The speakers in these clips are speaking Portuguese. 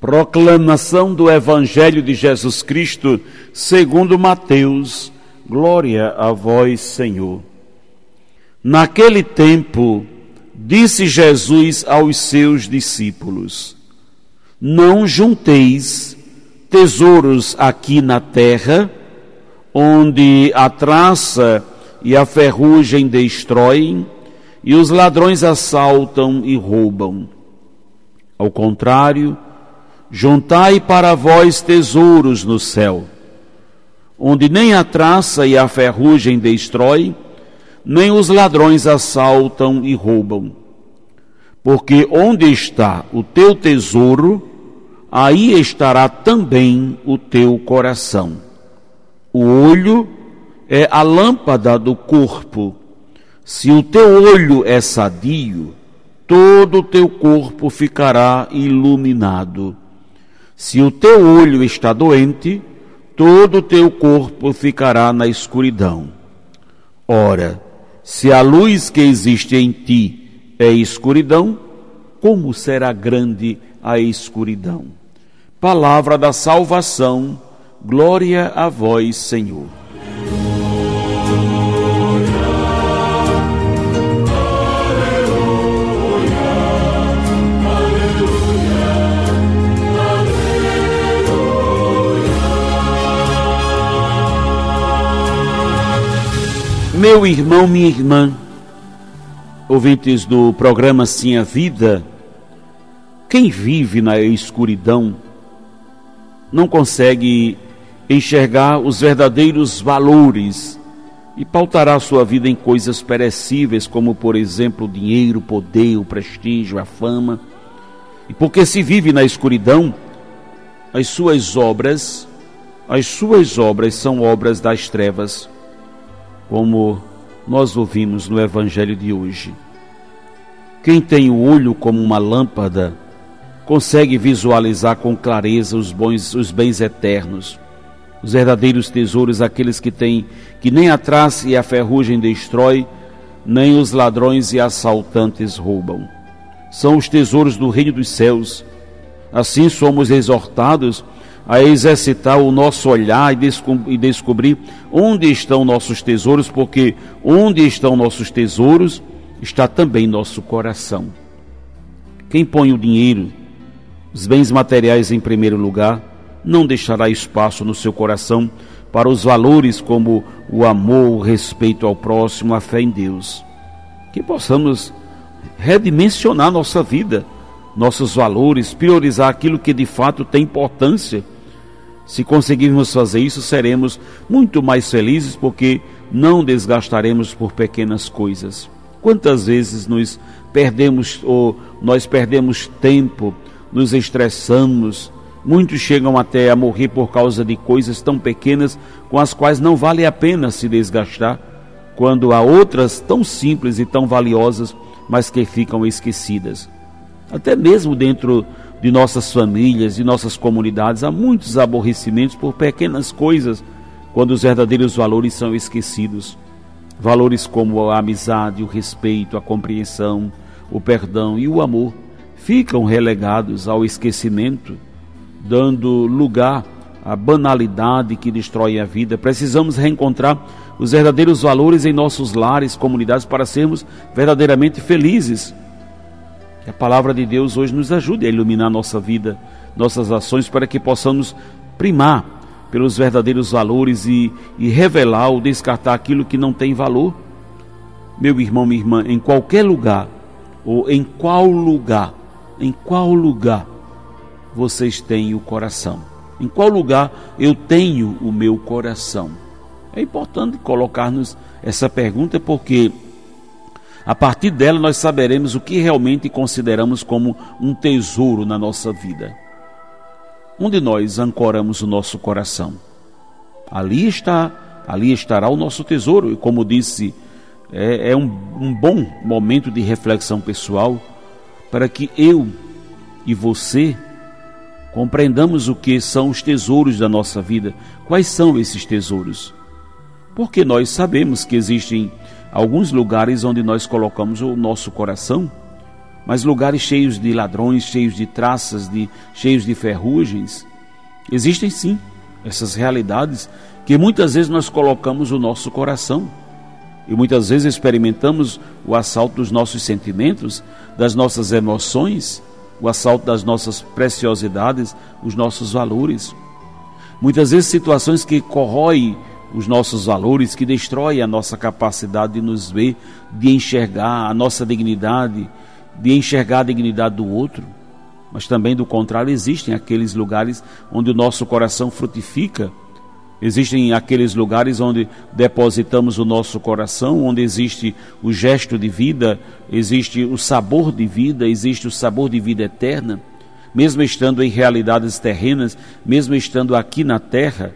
Proclamação do Evangelho de Jesus Cristo, segundo Mateus. Glória a vós, Senhor. Naquele tempo, disse Jesus aos seus discípulos: Não junteis tesouros aqui na terra, onde a traça e a ferrugem destroem, e os ladrões assaltam e roubam. Ao contrário, juntai para vós tesouros no céu, onde nem a traça e a ferrugem destrói, nem os ladrões assaltam e roubam. Porque onde está o teu tesouro, aí estará também o teu coração. O olho é a lâmpada do corpo. Se o teu olho é sadio, todo o teu corpo ficará iluminado. Se o teu olho está doente, todo o teu corpo ficará na escuridão. Ora, se a luz que existe em ti é escuridão, como será grande a escuridão? Palavra da salvação, glória a vós, Senhor. Meu irmão, minha irmã, ouvintes do programa Sim a Vida, quem vive na escuridão não consegue enxergar os verdadeiros valores e pautará sua vida em coisas perecíveis, como por exemplo o dinheiro, o poder, o prestígio, a fama. E porque se vive na escuridão, as suas obras, as suas obras são obras das trevas como nós ouvimos no Evangelho de hoje. Quem tem o olho como uma lâmpada consegue visualizar com clareza os bons, os bens eternos, os verdadeiros tesouros, aqueles que têm que nem a traça e a ferrugem destrói, nem os ladrões e assaltantes roubam. São os tesouros do reino dos céus. Assim somos exortados a exercitar o nosso olhar e, descobrir onde estão nossos tesouros, porque onde estão nossos tesouros está também nosso coração. Quem põe o dinheiro, os bens materiais em primeiro lugar, não deixará espaço no seu coração para os valores como o amor, o respeito ao próximo, a fé em Deus. Que possamos redimensionar nossa vida, nossos valores, priorizar aquilo que de fato tem importância se conseguirmos fazer isso, seremos muito mais felizes porque não desgastaremos por pequenas coisas. Quantas vezes nos perdemos ou nós perdemos tempo, nos estressamos, muitos chegam até a morrer por causa de coisas tão pequenas com as quais não vale a pena se desgastar, quando há outras tão simples e tão valiosas, mas que ficam esquecidas. Até mesmo dentro de nossas famílias, de nossas comunidades, há muitos aborrecimentos por pequenas coisas, quando os verdadeiros valores são esquecidos. Valores como a amizade, o respeito, a compreensão, o perdão e o amor ficam relegados ao esquecimento, dando lugar à banalidade que destrói a vida. Precisamos reencontrar os verdadeiros valores em nossos lares, comunidades, para sermos verdadeiramente felizes que a palavra de Deus hoje nos ajude a iluminar nossa vida, nossas ações, para que possamos primar pelos verdadeiros valores e, e revelar ou descartar aquilo que não tem valor. Meu irmão, minha irmã, em qualquer lugar, ou em qual lugar, em qual lugar vocês têm o coração? Em qual lugar eu tenho o meu coração? É importante colocar-nos essa pergunta porque a partir dela, nós saberemos o que realmente consideramos como um tesouro na nossa vida. Onde nós ancoramos o nosso coração? Ali está, ali estará o nosso tesouro. E como disse, é, é um, um bom momento de reflexão pessoal para que eu e você compreendamos o que são os tesouros da nossa vida. Quais são esses tesouros? Porque nós sabemos que existem alguns lugares onde nós colocamos o nosso coração, mas lugares cheios de ladrões, cheios de traças, de, cheios de ferrugens. Existem sim essas realidades que muitas vezes nós colocamos o nosso coração. E muitas vezes experimentamos o assalto dos nossos sentimentos, das nossas emoções, o assalto das nossas preciosidades, os nossos valores. Muitas vezes situações que corroem os nossos valores, que destroem a nossa capacidade de nos ver, de enxergar a nossa dignidade, de enxergar a dignidade do outro. Mas também do contrário, existem aqueles lugares onde o nosso coração frutifica Existem aqueles lugares onde depositamos o nosso coração, onde existe o gesto de vida, existe o sabor de vida, existe o sabor de vida eterna, mesmo estando em realidades terrenas, mesmo estando aqui na terra,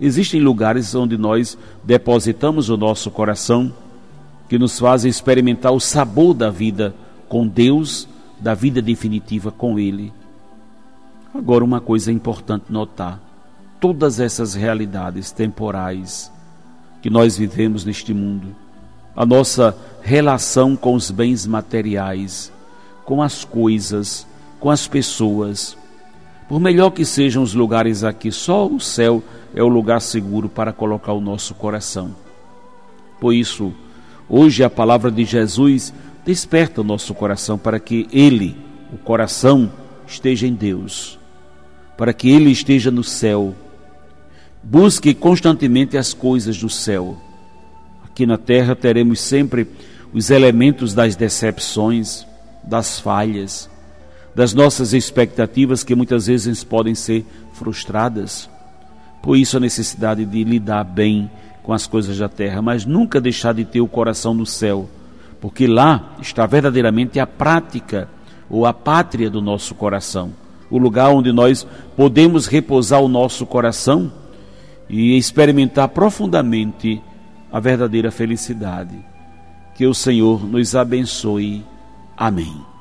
existem lugares onde nós depositamos o nosso coração, que nos fazem experimentar o sabor da vida com Deus, da vida definitiva com Ele. Agora, uma coisa importante notar todas essas realidades temporais que nós vivemos neste mundo, a nossa relação com os bens materiais, com as coisas, com as pessoas. Por melhor que sejam os lugares aqui, só o céu é o lugar seguro para colocar o nosso coração. Por isso, hoje a palavra de Jesus desperta o nosso coração para que ele, o coração, esteja em Deus, para que ele esteja no céu Busque constantemente as coisas do céu. Aqui na terra teremos sempre os elementos das decepções, das falhas, das nossas expectativas que muitas vezes podem ser frustradas. Por isso a necessidade de lidar bem com as coisas da terra, mas nunca deixar de ter o coração no céu, porque lá está verdadeiramente a prática ou a pátria do nosso coração, o lugar onde nós podemos repousar o nosso coração e experimentar profundamente a verdadeira felicidade. Que o Senhor nos abençoe. Amém.